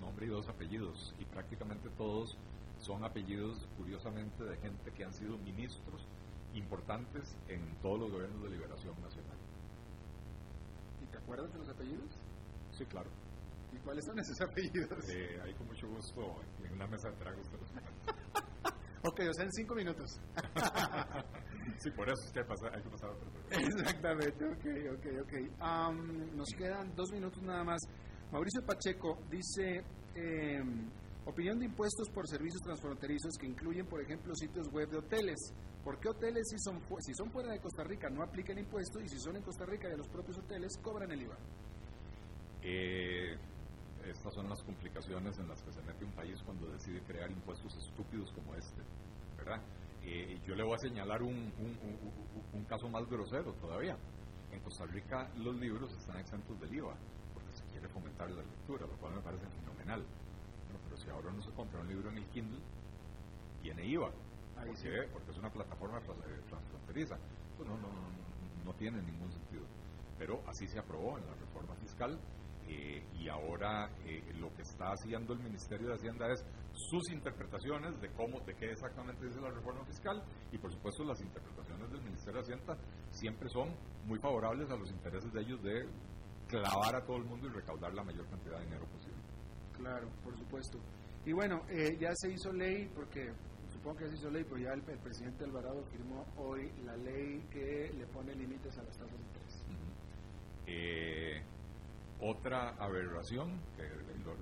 S5: Nombre y dos apellidos, y prácticamente todos son apellidos, curiosamente, de gente que han sido ministros importantes en todos los gobiernos de liberación nacional.
S2: ¿Y te acuerdas de los apellidos?
S5: Sí, claro.
S2: ¿Y cuáles son esos apellidos?
S5: Eh, ahí con mucho gusto en una mesa de tragos
S2: Ok, o sea, en cinco minutos.
S5: sí, por eso es que hay, que pasar
S2: a Exactamente, ok, ok, ok. Um, nos quedan dos minutos nada más. Mauricio Pacheco dice, eh, opinión de impuestos por servicios transfronterizos que incluyen, por ejemplo, sitios web de hoteles. ¿Por qué hoteles si son, si son fuera de Costa Rica no aplican impuestos y si son en Costa Rica a los propios hoteles cobran el IVA?
S5: Eh, estas son las complicaciones en las que se mete un país cuando decide crear impuestos estúpidos como este, ¿verdad? Eh, yo le voy a señalar un, un, un, caso más grosero todavía. En Costa Rica los libros están exentos del IVA porque se quiere fomentar la lectura, lo cual me parece fenomenal. pero si ahora no se compra un libro en el Kindle, tiene IVA. ¿Por qué? Porque es una plataforma eh, transfronteriza. Eso no, no, no, no tiene ningún sentido. Pero así se aprobó en la reforma fiscal eh, y ahora eh, lo que está haciendo el Ministerio de Hacienda es sus interpretaciones de cómo, de qué exactamente dice la reforma fiscal y por supuesto las interpretaciones del Ministerio de Hacienda siempre son muy favorables a los intereses de ellos de clavar a todo el mundo y recaudar la mayor cantidad de dinero posible.
S2: Claro, por supuesto. Y bueno, eh, ya se hizo ley, porque supongo que se hizo ley, pero ya el, presidente Alvarado firmó hoy la ley que le pone límites a las tasas de interés.
S5: eh, otra aberración, que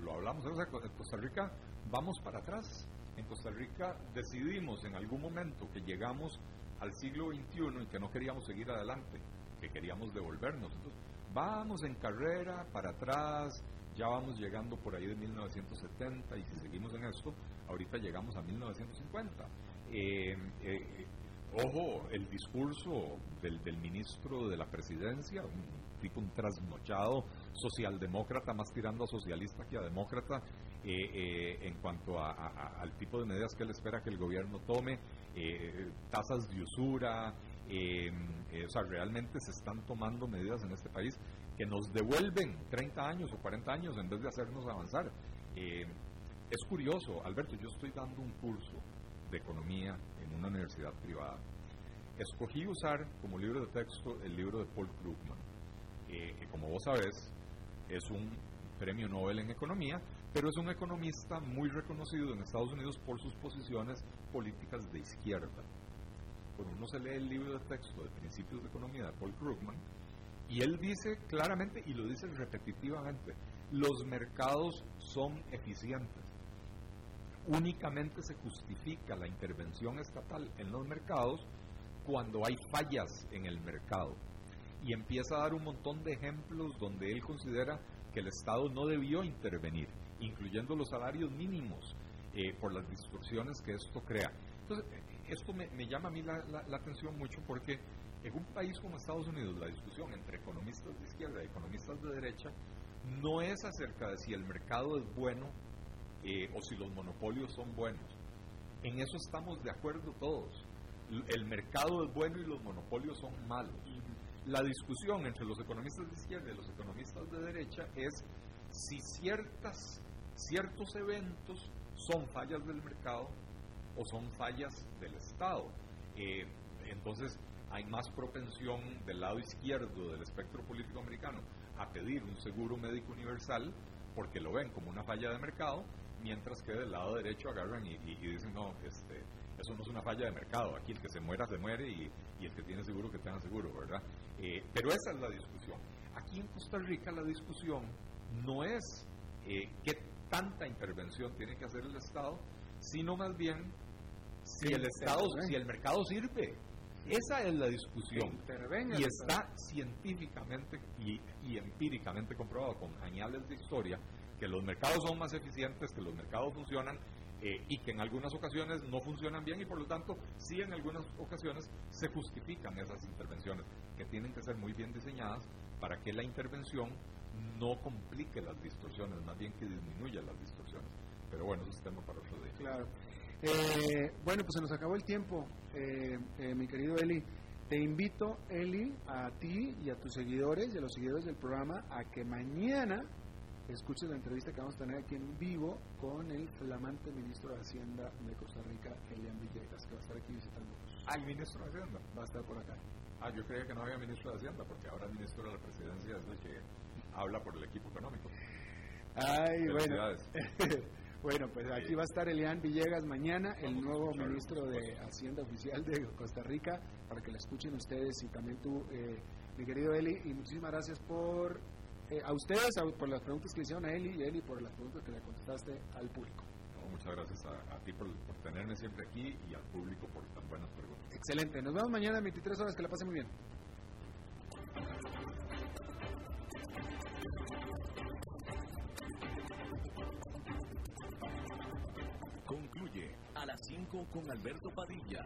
S5: lo, hablamos, en Costa Rica vamos para atrás. En Costa Rica decidimos en algún momento que llegamos al siglo XXI y que no queríamos seguir adelante, que queríamos devolvernos. Entonces, vamos en carrera para atrás, ya vamos llegando por ahí de 1970 y si seguimos en esto, ahorita llegamos a 1950. Eh, eh, ojo, el discurso del, del, ministro de la presidencia, un tipo un trasnochado socialdemócrata, más tirando a socialista que a demócrata, eh, eh, en cuanto a, al tipo de medidas que él espera que el gobierno tome, eh, tasas de usura, o sea, realmente se están tomando medidas en este país que nos devuelven 30 años o 40 años en vez de hacernos avanzar. es curioso, Alberto, yo estoy dando un curso de economía en una universidad privada. Escogí usar como libro de texto el libro de Paul Krugman, que como vos sabés es un premio Nobel en economía, pero es un economista muy reconocido en Estados Unidos por sus posiciones políticas de izquierda. Cuando uno se lee el libro de texto de Principios de Economía de Paul Krugman, y él dice claramente, y lo dice repetitivamente, los mercados son eficientes. Únicamente se justifica la intervención estatal en los mercados cuando hay fallas en el mercado y empieza a dar un montón de ejemplos donde él considera que el Estado no debió intervenir, incluyendo los salarios mínimos, eh, por las distorsiones que esto crea. Entonces, esto me, llama a mí la, atención mucho porque en un país como Estados Unidos la discusión entre economistas de izquierda y economistas de derecha no es acerca de si el mercado es bueno eh, o si los monopolios son buenos. En eso estamos de acuerdo todos. El mercado es bueno y los monopolios son malos la discusión entre los economistas de izquierda y los economistas de derecha es si ciertas, ciertos eventos son fallas del mercado o son fallas del Estado. Eh, entonces hay más propensión del lado izquierdo del espectro político americano a pedir un seguro médico universal porque lo ven como una falla de mercado, mientras que del lado derecho agarran y, y dicen, no, este, eso no es una falla de mercado. Aquí el que se muera, se muere y, el que tiene seguro, que tenga seguro, ¿verdad? Eh, pero esa es la discusión. Aquí en Costa Rica la discusión no es eh, qué tanta intervención tiene que hacer el Estado, sino más bien si el Estado, si el mercado sirve. Esa es la discusión.
S2: Intervenga,
S5: y está científicamente y, y empíricamente comprobado con añales de historia que los mercados son más eficientes, que los mercados funcionan eh, y que en algunas ocasiones no funcionan bien y por lo tanto sí en algunas ocasiones se justifican esas intervenciones que tienen que ser muy bien diseñadas para que la intervención no complique las distorsiones, más bien que disminuya las distorsiones. Pero bueno, eso es tema para otro día.
S2: Claro. Eh, bueno, pues se nos acabó el tiempo, eh, eh, mi querido Eli. Te invito, Eli, a ti y a tus seguidores y a los seguidores del programa a que mañana escuches la entrevista que vamos a tener aquí en vivo con el flamante ministro de Hacienda de Costa Rica, Elian Villegas, que va a estar aquí visitándonos.
S5: Ah, el ministro de Hacienda.
S2: Va a estar por acá.
S5: Ah, yo creía que no había ministro de Hacienda, porque ahora el ministro de la presidencia es el que habla por el equipo económico.
S2: Ay, bueno. Bueno, pues aquí va a estar Elian Villegas mañana, el
S5: Vamos
S2: nuevo ministro de. Hacienda Oficial de Costa Rica, para que la escuchen ustedes y también tú, eh, mi querido Eli. Y muchísimas gracias por eh, a ustedes, a- por las preguntas que le hicieron a Eli y Eli por las preguntas que le contestaste al público.
S5: No, muchas gracias a, a ti por, por tenerme siempre aquí y al público por tan buenas preguntas.
S2: Excelente. Nos vemos mañana a 23 horas. Que la pasen muy bien.
S3: Concluye a las 5 con Alberto Padilla.